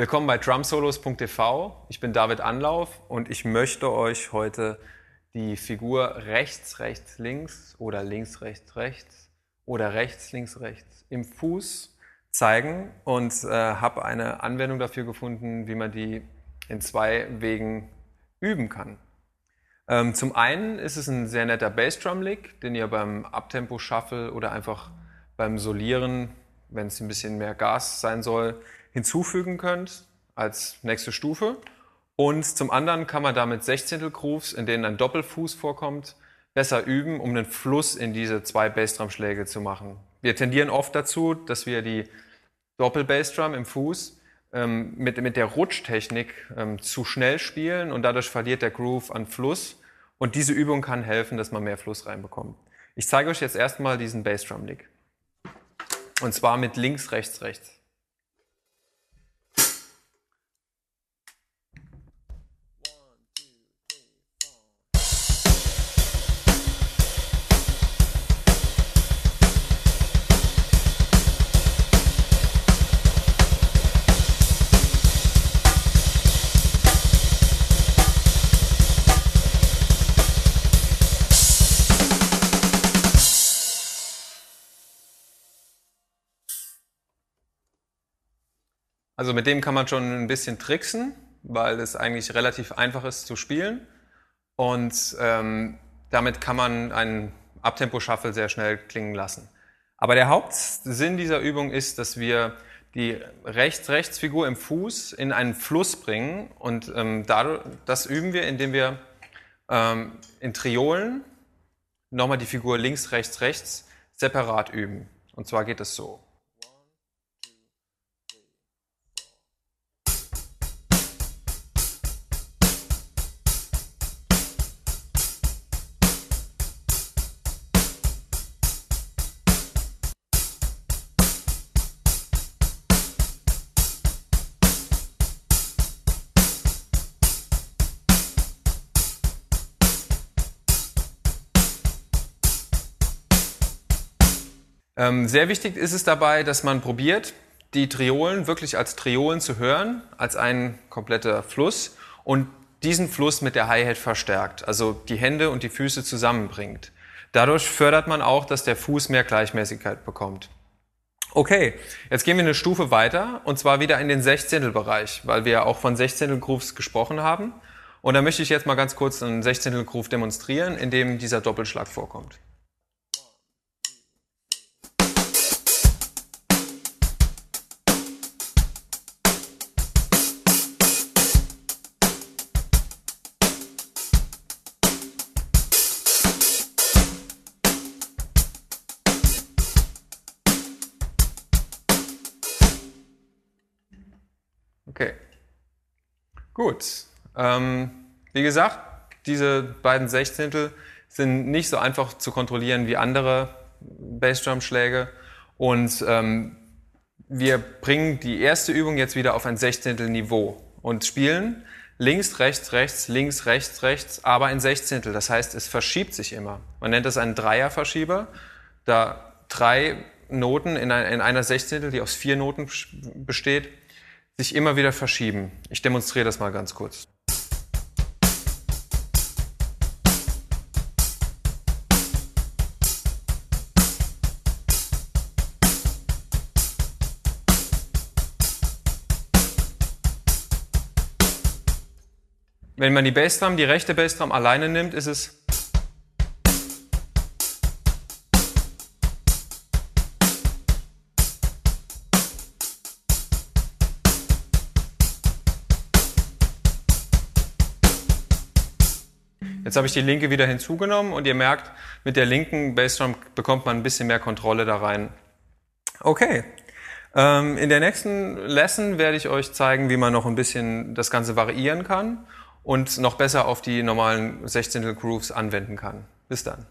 Willkommen bei drumsolos.tv. Ich bin David Anlauf und ich möchte euch heute die Figur rechts, rechts, links oder links, rechts, rechts oder rechts, links, rechts im Fuß zeigen und äh, habe eine Anwendung dafür gefunden, wie man die in zwei Wegen üben kann. Ähm, zum einen ist es ein sehr netter Bassdrum-Lick, den ihr beim Abtempo Shuffle oder einfach beim Solieren, wenn es ein bisschen mehr Gas sein soll, hinzufügen könnt als nächste Stufe. Und zum anderen kann man damit Sechzehntel Grooves, in denen ein Doppelfuß vorkommt, besser üben, um einen Fluss in diese zwei Bassdrum-Schläge zu machen. Wir tendieren oft dazu, dass wir die Doppel-Bassdrum im Fuß ähm, mit, mit der Rutschtechnik ähm, zu schnell spielen und dadurch verliert der Groove an Fluss. Und diese Übung kann helfen, dass man mehr Fluss reinbekommt. Ich zeige euch jetzt erstmal diesen Bassdrum-Lick. Und zwar mit links, rechts, rechts. Also mit dem kann man schon ein bisschen tricksen, weil es eigentlich relativ einfach ist zu spielen. Und ähm, damit kann man einen Abtempo-Shuffle sehr schnell klingen lassen. Aber der Hauptsinn dieser Übung ist, dass wir die Rechts-Rechts-Figur im Fuß in einen Fluss bringen. Und ähm, dadurch, das üben wir, indem wir ähm, in Triolen nochmal die Figur links, rechts, rechts separat üben. Und zwar geht es so. Sehr wichtig ist es dabei, dass man probiert, die Triolen wirklich als Triolen zu hören, als ein kompletter Fluss und diesen Fluss mit der Hi-Hat verstärkt, also die Hände und die Füße zusammenbringt. Dadurch fördert man auch, dass der Fuß mehr Gleichmäßigkeit bekommt. Okay, jetzt gehen wir eine Stufe weiter und zwar wieder in den Sechzehntelbereich, weil wir ja auch von Sechzehntel-Grooves gesprochen haben. Und da möchte ich jetzt mal ganz kurz einen Sechzehntel-Groove demonstrieren, in dem dieser Doppelschlag vorkommt. Okay. Gut. Ähm, wie gesagt, diese beiden Sechzehntel sind nicht so einfach zu kontrollieren wie andere Bassdrum-Schläge. Und ähm, wir bringen die erste Übung jetzt wieder auf ein Sechzehntel-Niveau und spielen links, rechts, rechts, links, rechts, rechts, aber in Sechzehntel. Das heißt, es verschiebt sich immer. Man nennt das einen Dreierverschieber, da drei Noten in, einer Sechzehntel, die aus vier Noten besteht, sich immer wieder verschieben. Ich demonstriere das mal ganz kurz. Wenn man die Bassdrum, die rechte Bassdrum alleine nimmt, ist es Jetzt habe ich die linke wieder hinzugenommen und ihr merkt, mit der linken Bassdrum bekommt man ein bisschen mehr Kontrolle da rein. Okay. Ähm, in der nächsten Lesson werde ich euch zeigen, wie man noch ein bisschen das Ganze variieren kann und noch besser auf die normalen 16. Grooves anwenden kann. Bis dann.